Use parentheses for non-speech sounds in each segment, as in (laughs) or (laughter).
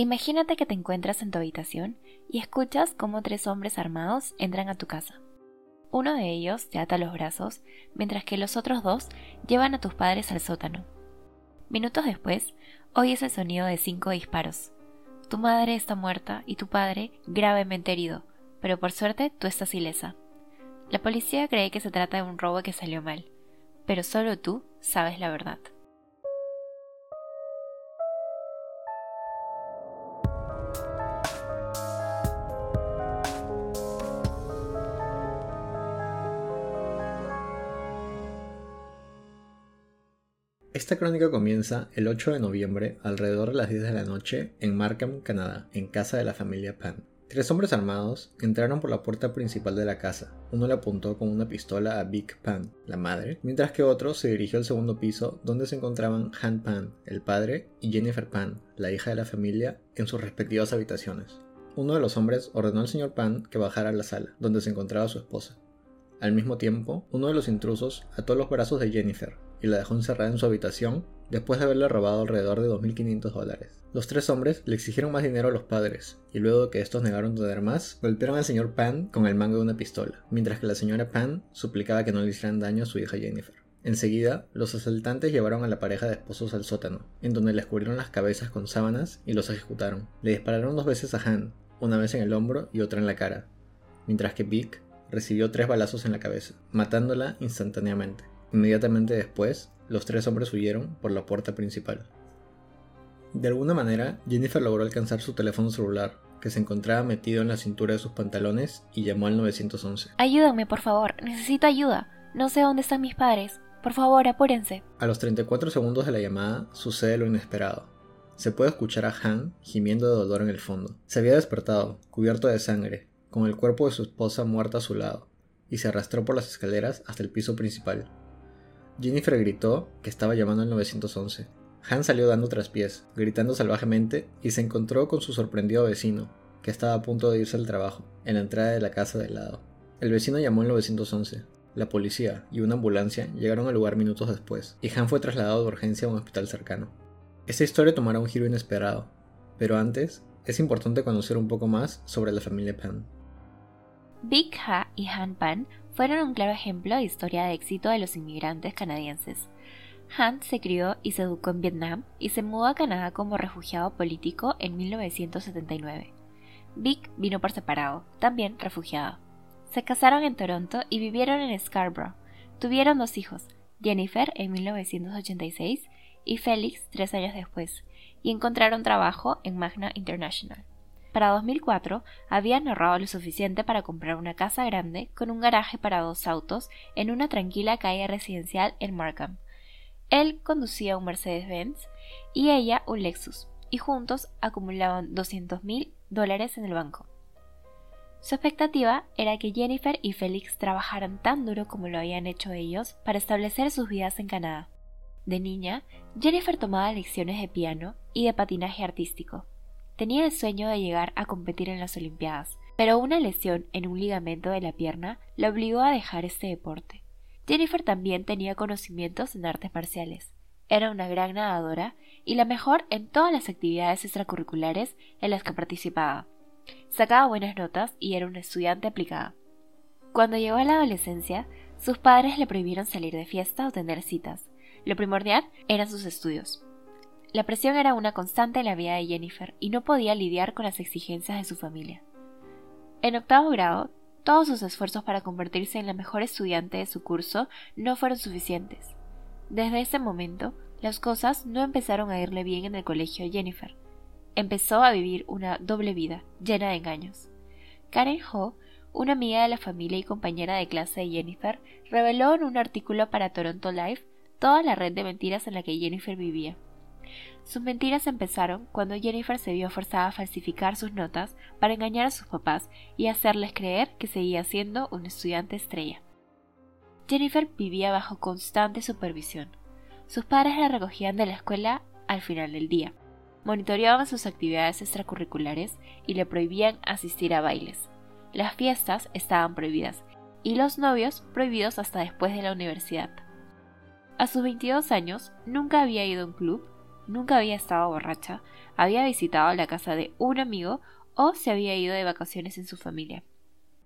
Imagínate que te encuentras en tu habitación y escuchas cómo tres hombres armados entran a tu casa. Uno de ellos te ata los brazos, mientras que los otros dos llevan a tus padres al sótano. Minutos después, oyes el sonido de cinco disparos. Tu madre está muerta y tu padre gravemente herido, pero por suerte tú estás ilesa. La policía cree que se trata de un robo que salió mal, pero solo tú sabes la verdad. Esta crónica comienza el 8 de noviembre alrededor de las 10 de la noche en Markham, Canadá, en casa de la familia Pan. Tres hombres armados entraron por la puerta principal de la casa. Uno le apuntó con una pistola a Big Pan, la madre, mientras que otro se dirigió al segundo piso donde se encontraban Han Pan, el padre, y Jennifer Pan, la hija de la familia, en sus respectivas habitaciones. Uno de los hombres ordenó al señor Pan que bajara a la sala, donde se encontraba su esposa. Al mismo tiempo, uno de los intrusos ató los brazos de Jennifer, y la dejó encerrada en su habitación después de haberle robado alrededor de 2.500 dólares. Los tres hombres le exigieron más dinero a los padres, y luego de que estos negaron tener más, golpearon al señor Pan con el mango de una pistola, mientras que la señora Pan suplicaba que no le hicieran daño a su hija Jennifer. Enseguida, los asaltantes llevaron a la pareja de esposos al sótano, en donde les cubrieron las cabezas con sábanas y los ejecutaron. Le dispararon dos veces a Han, una vez en el hombro y otra en la cara, mientras que Vic recibió tres balazos en la cabeza, matándola instantáneamente. Inmediatamente después, los tres hombres huyeron por la puerta principal. De alguna manera, Jennifer logró alcanzar su teléfono celular, que se encontraba metido en la cintura de sus pantalones, y llamó al 911. Ayúdame, por favor, necesito ayuda. No sé dónde están mis padres. Por favor, apúrense. A los 34 segundos de la llamada, sucede lo inesperado. Se puede escuchar a Han gimiendo de dolor en el fondo. Se había despertado, cubierto de sangre, con el cuerpo de su esposa muerta a su lado, y se arrastró por las escaleras hasta el piso principal. Jennifer gritó que estaba llamando al 911. Han salió dando traspiés, gritando salvajemente, y se encontró con su sorprendido vecino, que estaba a punto de irse al trabajo, en la entrada de la casa de lado. El vecino llamó al 911. La policía y una ambulancia llegaron al lugar minutos después, y Han fue trasladado de urgencia a un hospital cercano. Esta historia tomará un giro inesperado, pero antes es importante conocer un poco más sobre la familia Pan. Big Ha y Han Pan fueron un claro ejemplo de historia de éxito de los inmigrantes canadienses. Han se crió y se educó en Vietnam y se mudó a Canadá como refugiado político en 1979. Vic vino por separado, también refugiado. Se casaron en Toronto y vivieron en Scarborough. Tuvieron dos hijos, Jennifer en 1986 y Félix tres años después, y encontraron trabajo en Magna International. Para 2004 habían ahorrado lo suficiente para comprar una casa grande con un garaje para dos autos en una tranquila calle residencial en Markham. Él conducía un Mercedes-Benz y ella un Lexus, y juntos acumulaban 200 mil dólares en el banco. Su expectativa era que Jennifer y Félix trabajaran tan duro como lo habían hecho ellos para establecer sus vidas en Canadá. De niña, Jennifer tomaba lecciones de piano y de patinaje artístico. Tenía el sueño de llegar a competir en las Olimpiadas, pero una lesión en un ligamento de la pierna la obligó a dejar este deporte. Jennifer también tenía conocimientos en artes marciales. Era una gran nadadora y la mejor en todas las actividades extracurriculares en las que participaba. Sacaba buenas notas y era una estudiante aplicada. Cuando llegó a la adolescencia, sus padres le prohibieron salir de fiesta o tener citas. Lo primordial eran sus estudios. La presión era una constante en la vida de Jennifer y no podía lidiar con las exigencias de su familia. En octavo grado, todos sus esfuerzos para convertirse en la mejor estudiante de su curso no fueron suficientes. Desde ese momento, las cosas no empezaron a irle bien en el colegio de Jennifer. Empezó a vivir una doble vida, llena de engaños. Karen Ho, una amiga de la familia y compañera de clase de Jennifer, reveló en un artículo para Toronto Live toda la red de mentiras en la que Jennifer vivía. Sus mentiras empezaron cuando Jennifer se vio forzada a falsificar sus notas para engañar a sus papás y hacerles creer que seguía siendo un estudiante estrella. Jennifer vivía bajo constante supervisión. Sus padres la recogían de la escuela al final del día, monitoreaban sus actividades extracurriculares y le prohibían asistir a bailes. Las fiestas estaban prohibidas y los novios prohibidos hasta después de la universidad. A sus 22 años nunca había ido a un club nunca había estado borracha, había visitado la casa de un amigo o se había ido de vacaciones en su familia.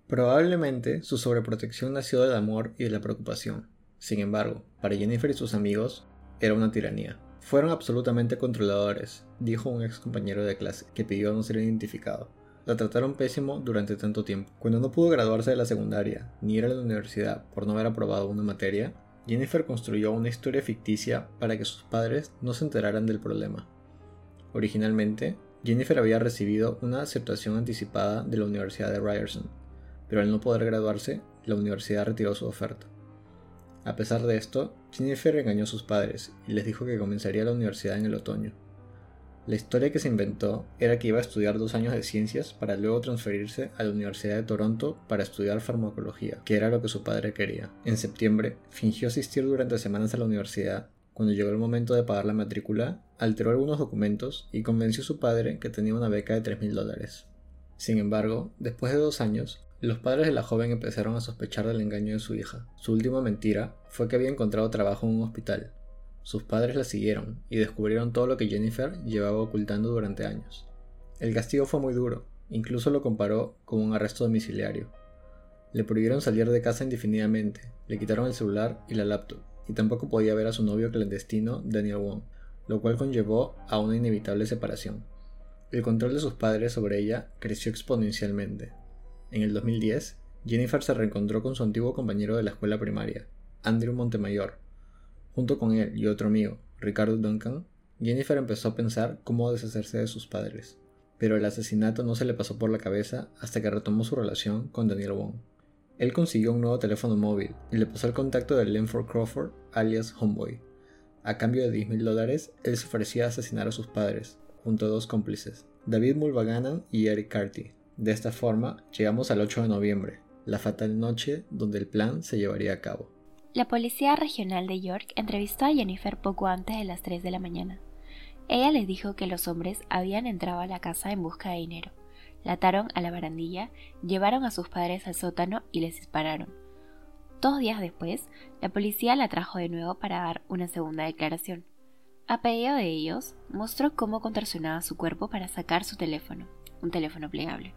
Probablemente su sobreprotección nació del amor y de la preocupación. Sin embargo, para Jennifer y sus amigos era una tiranía. Fueron absolutamente controladores, dijo un ex compañero de clase, que pidió no ser identificado. La trataron pésimo durante tanto tiempo. Cuando no pudo graduarse de la secundaria, ni ir a la universidad por no haber aprobado una materia, Jennifer construyó una historia ficticia para que sus padres no se enteraran del problema. Originalmente, Jennifer había recibido una aceptación anticipada de la Universidad de Ryerson, pero al no poder graduarse, la universidad retiró su oferta. A pesar de esto, Jennifer engañó a sus padres y les dijo que comenzaría la universidad en el otoño. La historia que se inventó era que iba a estudiar dos años de ciencias para luego transferirse a la Universidad de Toronto para estudiar farmacología, que era lo que su padre quería. En septiembre, fingió asistir durante semanas a la universidad cuando llegó el momento de pagar la matrícula, alteró algunos documentos y convenció a su padre que tenía una beca de 3.000 dólares. Sin embargo, después de dos años, los padres de la joven empezaron a sospechar del engaño de su hija. Su última mentira fue que había encontrado trabajo en un hospital. Sus padres la siguieron y descubrieron todo lo que Jennifer llevaba ocultando durante años. El castigo fue muy duro, incluso lo comparó con un arresto domiciliario. Le prohibieron salir de casa indefinidamente, le quitaron el celular y la laptop, y tampoco podía ver a su novio clandestino Daniel Wong, lo cual conllevó a una inevitable separación. El control de sus padres sobre ella creció exponencialmente. En el 2010, Jennifer se reencontró con su antiguo compañero de la escuela primaria, Andrew Montemayor. Junto con él y otro amigo, Ricardo Duncan, Jennifer empezó a pensar cómo deshacerse de sus padres, pero el asesinato no se le pasó por la cabeza hasta que retomó su relación con Daniel Wong. Él consiguió un nuevo teléfono móvil y le pasó el contacto de Lenford Crawford, alias Homeboy. A cambio de 10 mil dólares, él se ofrecía a asesinar a sus padres, junto a dos cómplices, David Mulvaganan y Eric Carty. De esta forma, llegamos al 8 de noviembre, la fatal noche donde el plan se llevaría a cabo. La policía regional de York entrevistó a Jennifer poco antes de las 3 de la mañana. Ella les dijo que los hombres habían entrado a la casa en busca de dinero la ataron a la barandilla, llevaron a sus padres al sótano y les dispararon. Dos días después, la policía la trajo de nuevo para dar una segunda declaración. A pedido de ellos, mostró cómo contorsionaba su cuerpo para sacar su teléfono, un teléfono plegable,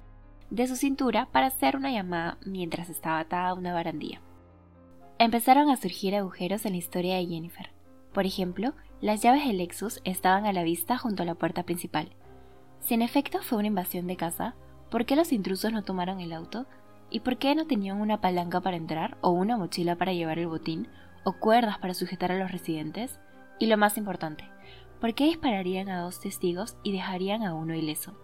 de su cintura para hacer una llamada mientras estaba atada a una barandilla. Empezaron a surgir agujeros en la historia de Jennifer. Por ejemplo, las llaves del Lexus estaban a la vista junto a la puerta principal, si en efecto fue una invasión de casa, ¿por qué los intrusos no tomaron el auto? ¿Y por qué no tenían una palanca para entrar, o una mochila para llevar el botín, o cuerdas para sujetar a los residentes? Y lo más importante, ¿por qué dispararían a dos testigos y dejarían a uno ileso?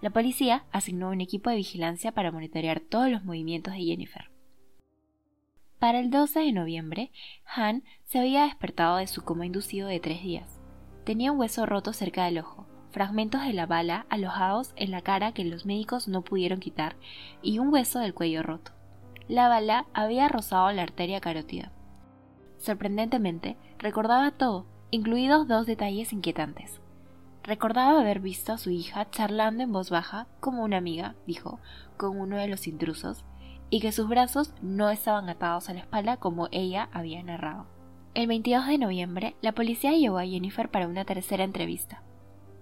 La policía asignó un equipo de vigilancia para monitorear todos los movimientos de Jennifer. Para el 12 de noviembre, Han se había despertado de su coma inducido de tres días. Tenía un hueso roto cerca del ojo, fragmentos de la bala alojados en la cara que los médicos no pudieron quitar y un hueso del cuello roto. La bala había rozado la arteria carótida. Sorprendentemente, recordaba todo, incluidos dos detalles inquietantes. Recordaba haber visto a su hija charlando en voz baja, como una amiga, dijo, con uno de los intrusos, y que sus brazos no estaban atados a la espalda como ella había narrado. El 22 de noviembre, la policía llevó a Jennifer para una tercera entrevista.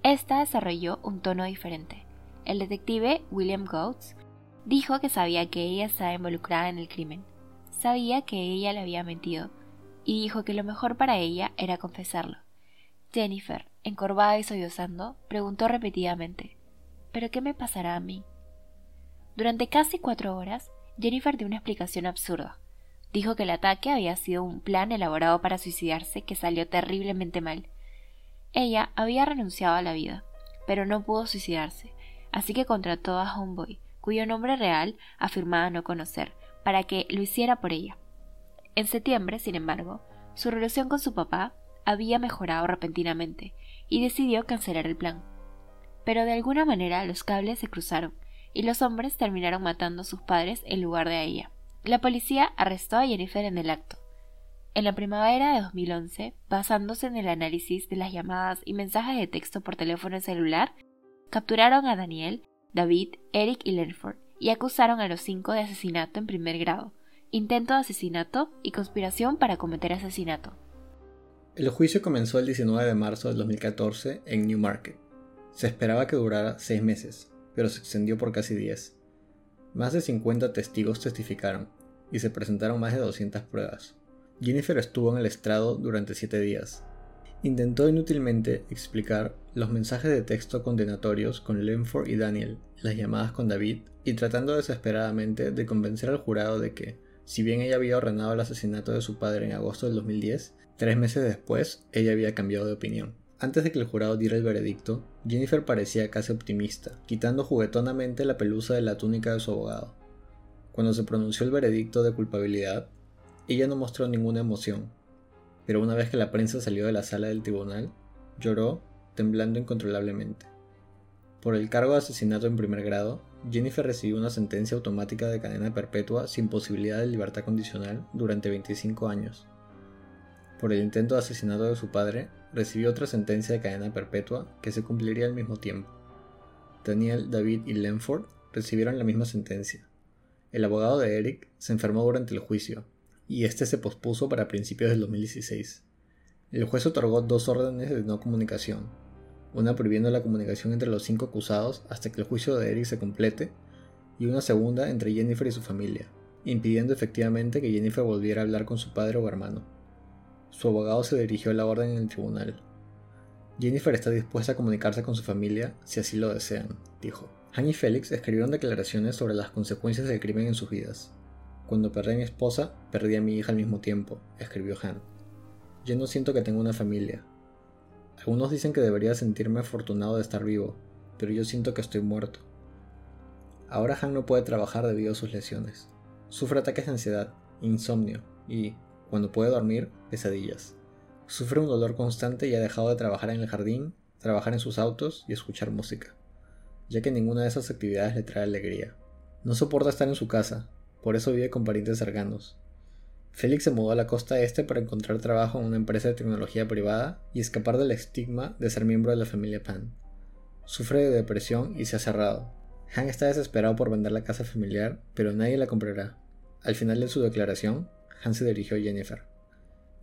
Esta desarrolló un tono diferente. El detective William Goetz dijo que sabía que ella estaba involucrada en el crimen, sabía que ella le había mentido, y dijo que lo mejor para ella era confesarlo. Jennifer, encorvada y sollozando, preguntó repetidamente ¿Pero qué me pasará a mí? Durante casi cuatro horas, Jennifer dio una explicación absurda. Dijo que el ataque había sido un plan elaborado para suicidarse que salió terriblemente mal, ella había renunciado a la vida, pero no pudo suicidarse, así que contrató a Homeboy, cuyo nombre real afirmaba no conocer, para que lo hiciera por ella. En septiembre, sin embargo, su relación con su papá había mejorado repentinamente y decidió cancelar el plan. Pero de alguna manera los cables se cruzaron y los hombres terminaron matando a sus padres en lugar de ella. La policía arrestó a Jennifer en el acto, en la primavera de 2011, basándose en el análisis de las llamadas y mensajes de texto por teléfono celular, capturaron a Daniel, David, Eric y Lenford y acusaron a los cinco de asesinato en primer grado, intento de asesinato y conspiración para cometer asesinato. El juicio comenzó el 19 de marzo del 2014 en Newmarket. Se esperaba que durara seis meses, pero se extendió por casi diez. Más de 50 testigos testificaron, y se presentaron más de 200 pruebas. Jennifer estuvo en el estrado durante siete días. Intentó inútilmente explicar los mensajes de texto condenatorios con Lenford y Daniel, las llamadas con David, y tratando desesperadamente de convencer al jurado de que, si bien ella había ordenado el asesinato de su padre en agosto del 2010, tres meses después ella había cambiado de opinión. Antes de que el jurado diera el veredicto, Jennifer parecía casi optimista, quitando juguetonamente la pelusa de la túnica de su abogado. Cuando se pronunció el veredicto de culpabilidad, ella no mostró ninguna emoción, pero una vez que la prensa salió de la sala del tribunal, lloró, temblando incontrolablemente. Por el cargo de asesinato en primer grado, Jennifer recibió una sentencia automática de cadena perpetua sin posibilidad de libertad condicional durante 25 años. Por el intento de asesinato de su padre, recibió otra sentencia de cadena perpetua que se cumpliría al mismo tiempo. Daniel, David y Lenford recibieron la misma sentencia. El abogado de Eric se enfermó durante el juicio, y este se pospuso para principios del 2016. El juez otorgó dos órdenes de no comunicación, una prohibiendo la comunicación entre los cinco acusados hasta que el juicio de Eric se complete, y una segunda entre Jennifer y su familia, impidiendo efectivamente que Jennifer volviera a hablar con su padre o hermano. Su abogado se dirigió a la orden en el tribunal. Jennifer está dispuesta a comunicarse con su familia si así lo desean, dijo. Han y Félix escribieron declaraciones sobre las consecuencias del crimen en sus vidas. Cuando perdí a mi esposa, perdí a mi hija al mismo tiempo, escribió Han. Yo no siento que tenga una familia, algunos dicen que debería sentirme afortunado de estar vivo, pero yo siento que estoy muerto. Ahora Han no puede trabajar debido a sus lesiones. Sufre ataques de ansiedad, insomnio y, cuando puede dormir, pesadillas. Sufre un dolor constante y ha dejado de trabajar en el jardín, trabajar en sus autos y escuchar música, ya que ninguna de esas actividades le trae alegría. No soporta estar en su casa, por eso vive con parientes cercanos, Félix se mudó a la costa este para encontrar trabajo en una empresa de tecnología privada y escapar del estigma de ser miembro de la familia Pan. Sufre de depresión y se ha cerrado. Han está desesperado por vender la casa familiar, pero nadie la comprará. Al final de su declaración, Han se dirigió a Jennifer.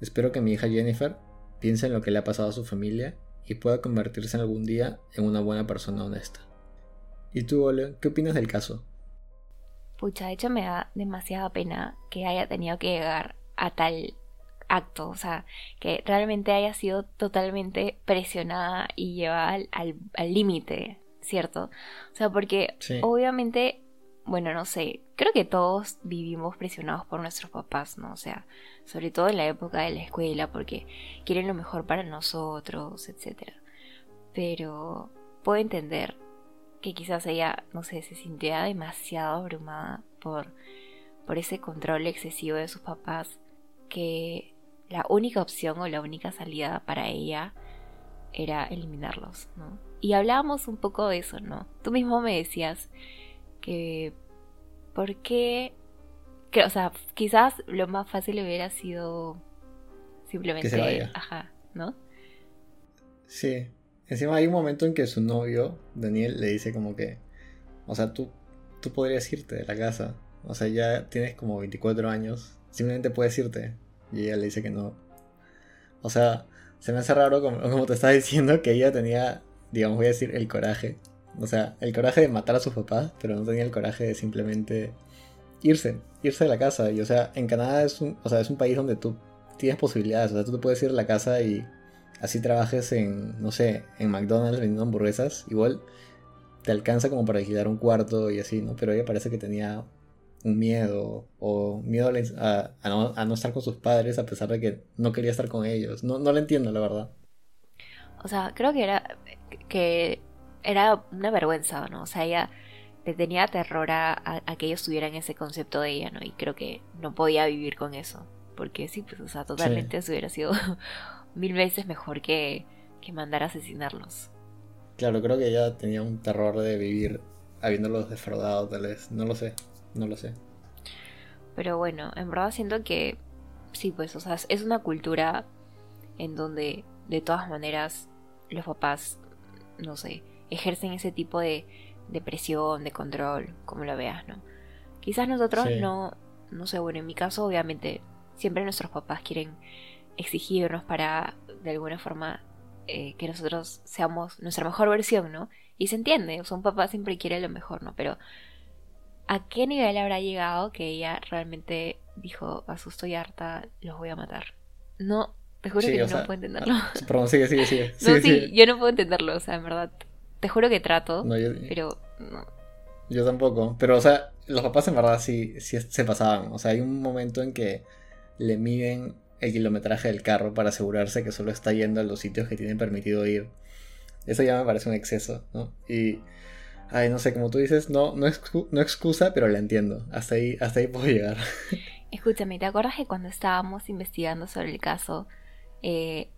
Espero que mi hija Jennifer piense en lo que le ha pasado a su familia y pueda convertirse en algún día en una buena persona honesta. ¿Y tú, Ole, qué opinas del caso? pucha, de hecho me da demasiada pena que haya tenido que llegar a tal acto, o sea, que realmente haya sido totalmente presionada y llevada al límite, ¿cierto? O sea, porque obviamente, bueno, no sé, creo que todos vivimos presionados por nuestros papás, ¿no? O sea, sobre todo en la época de la escuela, porque quieren lo mejor para nosotros, etc. Pero puedo entender que quizás ella, no sé, se sintiera demasiado abrumada por, por ese control excesivo de sus papás, que la única opción o la única salida para ella era eliminarlos, ¿no? Y hablábamos un poco de eso, ¿no? Tú mismo me decías que, ¿por qué? Que, o sea, quizás lo más fácil hubiera sido simplemente, ajá, ¿no? Sí, Encima hay un momento en que su novio, Daniel, le dice como que, o sea, tú, tú podrías irte de la casa. O sea, ya tienes como 24 años, simplemente puedes irte. Y ella le dice que no. O sea, se me hace raro como, como te estaba diciendo que ella tenía, digamos, voy a decir, el coraje. O sea, el coraje de matar a sus papás, pero no tenía el coraje de simplemente irse, irse de la casa. Y o sea, en Canadá es un, o sea, es un país donde tú tienes posibilidades. O sea, tú te puedes ir de la casa y así trabajes en, no sé, en McDonald's vendiendo hamburguesas, igual te alcanza como para alquilar un cuarto y así, ¿no? Pero ella parece que tenía un miedo o miedo a, no, estar con sus padres a pesar de que no quería estar con ellos. No, no lo entiendo, la verdad. O sea, creo que era que era una vergüenza, ¿no? O sea, ella le tenía terror a, que ellos tuvieran ese concepto de ella, ¿no? Y creo que no podía vivir con eso. Porque sí, pues, o sea, totalmente eso hubiera sido (laughs) mil veces mejor que, que mandar a asesinarlos. Claro, creo que ella tenía un terror de vivir habiéndolos defraudado, tal vez. No lo sé, no lo sé. Pero bueno, en verdad siento que sí, pues, o sea, es una cultura en donde de todas maneras los papás, no sé, ejercen ese tipo de, de presión, de control, como lo veas, ¿no? Quizás nosotros no, no sé, bueno, en mi caso obviamente siempre nuestros papás quieren exigirnos para de alguna forma eh, que nosotros seamos nuestra mejor versión, ¿no? Y se entiende, o sea, un papá siempre quiere lo mejor, ¿no? Pero ¿a qué nivel habrá llegado que ella realmente dijo, asusto y harta, los voy a matar? No, te juro que yo no puedo entenderlo. Ah, perdón, sigue, sigue, sigue. (laughs) no, sí, yo no puedo entenderlo, o sea, en verdad. Te juro que trato, pero no. Yo tampoco, pero o sea, los papás en verdad sí, sí se pasaban. O sea, hay un momento en que le miden el kilometraje del carro para asegurarse que solo está yendo a los sitios que tienen permitido ir. Eso ya me parece un exceso, ¿no? Y, ay, no sé, como tú dices, no, no, no excusa, pero la entiendo. Hasta ahí, hasta ahí puedo llegar. (laughs) Escúchame, ¿te acuerdas que cuando estábamos investigando sobre el caso, eh,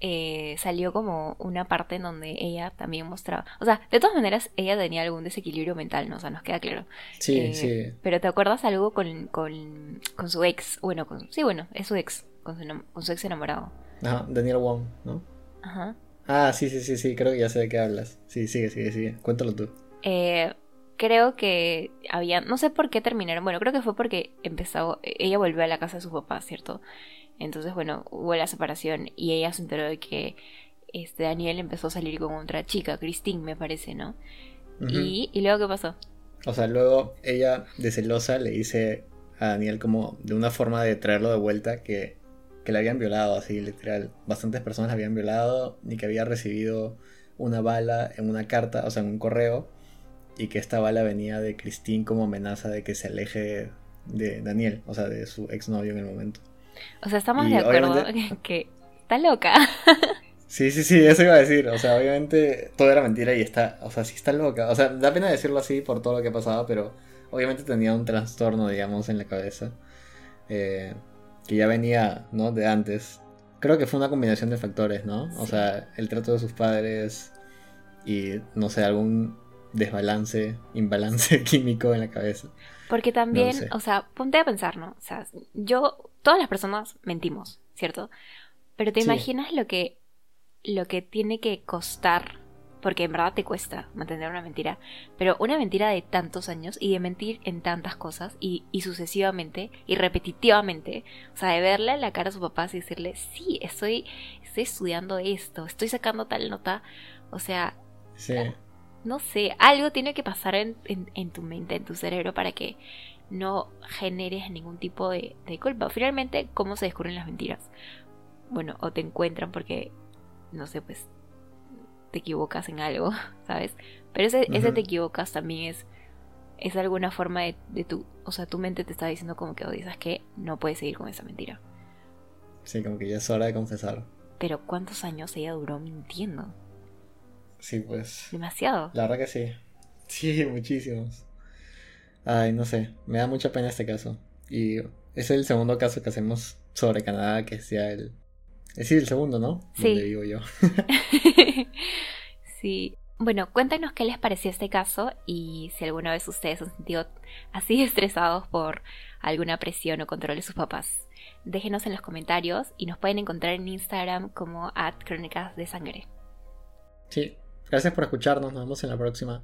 eh, salió como una parte en donde ella también mostraba. O sea, de todas maneras, ella tenía algún desequilibrio mental, ¿no? O sea, nos queda claro. Sí, eh, sí. Pero ¿te acuerdas algo con, con, con, su ex? Bueno, con, sí, bueno, es su ex, con su, con su ex enamorado. Ajá, Daniel Wong, ¿no? Ajá. Ah, sí, sí, sí, sí, creo que ya sé de qué hablas. Sí, sigue, sigue, sigue. Cuéntalo tú. Eh, creo que había, no sé por qué terminaron, bueno, creo que fue porque empezó, ella volvió a la casa de su papá, ¿cierto? Entonces, bueno, hubo la separación y ella se enteró de que este Daniel empezó a salir con otra chica, Christine, me parece, ¿no? y, y luego, ¿qué pasó? O sea, luego ella, de celosa, le dice a Daniel como de una forma de traerlo de vuelta que, que le habían violado, así literal. Bastantes personas la habían violado y que había recibido una bala en una carta, o sea, en un correo, y que esta bala venía de Christine como amenaza de que se aleje de Daniel, o sea, de su exnovio en el momento. O sea, estamos de acuerdo (laughs) que, está loca. Sí, sí, sí, eso iba a decir. O sea, obviamente todo era mentira y está, o sea, sí está loca. O sea, da pena decirlo así por todo lo que pasaba, pero obviamente tenía un trastorno, digamos, en la cabeza. Eh, que ya venía, ¿no? De antes. Creo que fue una combinación de factores, ¿no? O sea, el trato de sus padres y, no sé, algún desbalance, imbalance (laughs) químico en la cabeza. Porque también, o sea, ponte a pensar, ¿no? O sea, yo, todas las personas mentimos, ¿cierto? Pero te imaginas lo que, lo que tiene que costar, porque en verdad te cuesta mantener una mentira, pero una mentira de tantos años y de mentir en tantas cosas y, y sucesivamente y repetitivamente, o sea, de verle la cara a su papá y decirle, sí, estoy, estoy estudiando esto, estoy sacando tal nota, o sea, sí no sé, algo tiene que pasar en, tu mente, en tu cerebro, para que no generes ningún tipo de, culpa. Finalmente, ¿cómo se descubren las mentiras? Bueno, o te encuentran porque, no sé, pues te equivocas en algo, (laughs) ¿sabes? Pero ese, ese te equivocas también es, es alguna forma de, de, tu, o sea, tu mente te está diciendo como que, dices que no puedes seguir con esa mentira. Sí, como que ya es hora de confesar. Pero ¿cuántos años ella duró mintiendo? Sí, pues. Demasiado. La verdad que sí. Sí, (laughs) muchísimos. Ay, no sé. Me da mucha pena este caso. Y es el segundo caso que hacemos sobre Canadá que sea el. Es decir, el segundo, ¿no? Sí. Donde vivo yo. (laughs) sí. Bueno, cuéntanos qué les pareció este caso y si alguna vez ustedes han sentido así (laughs) estresados por alguna presión o control de sus papás. Déjenos en los comentarios y nos pueden encontrar en Instagram como at crónicas de sangre. Sí, gracias por escucharnos, nos vemos en la próxima.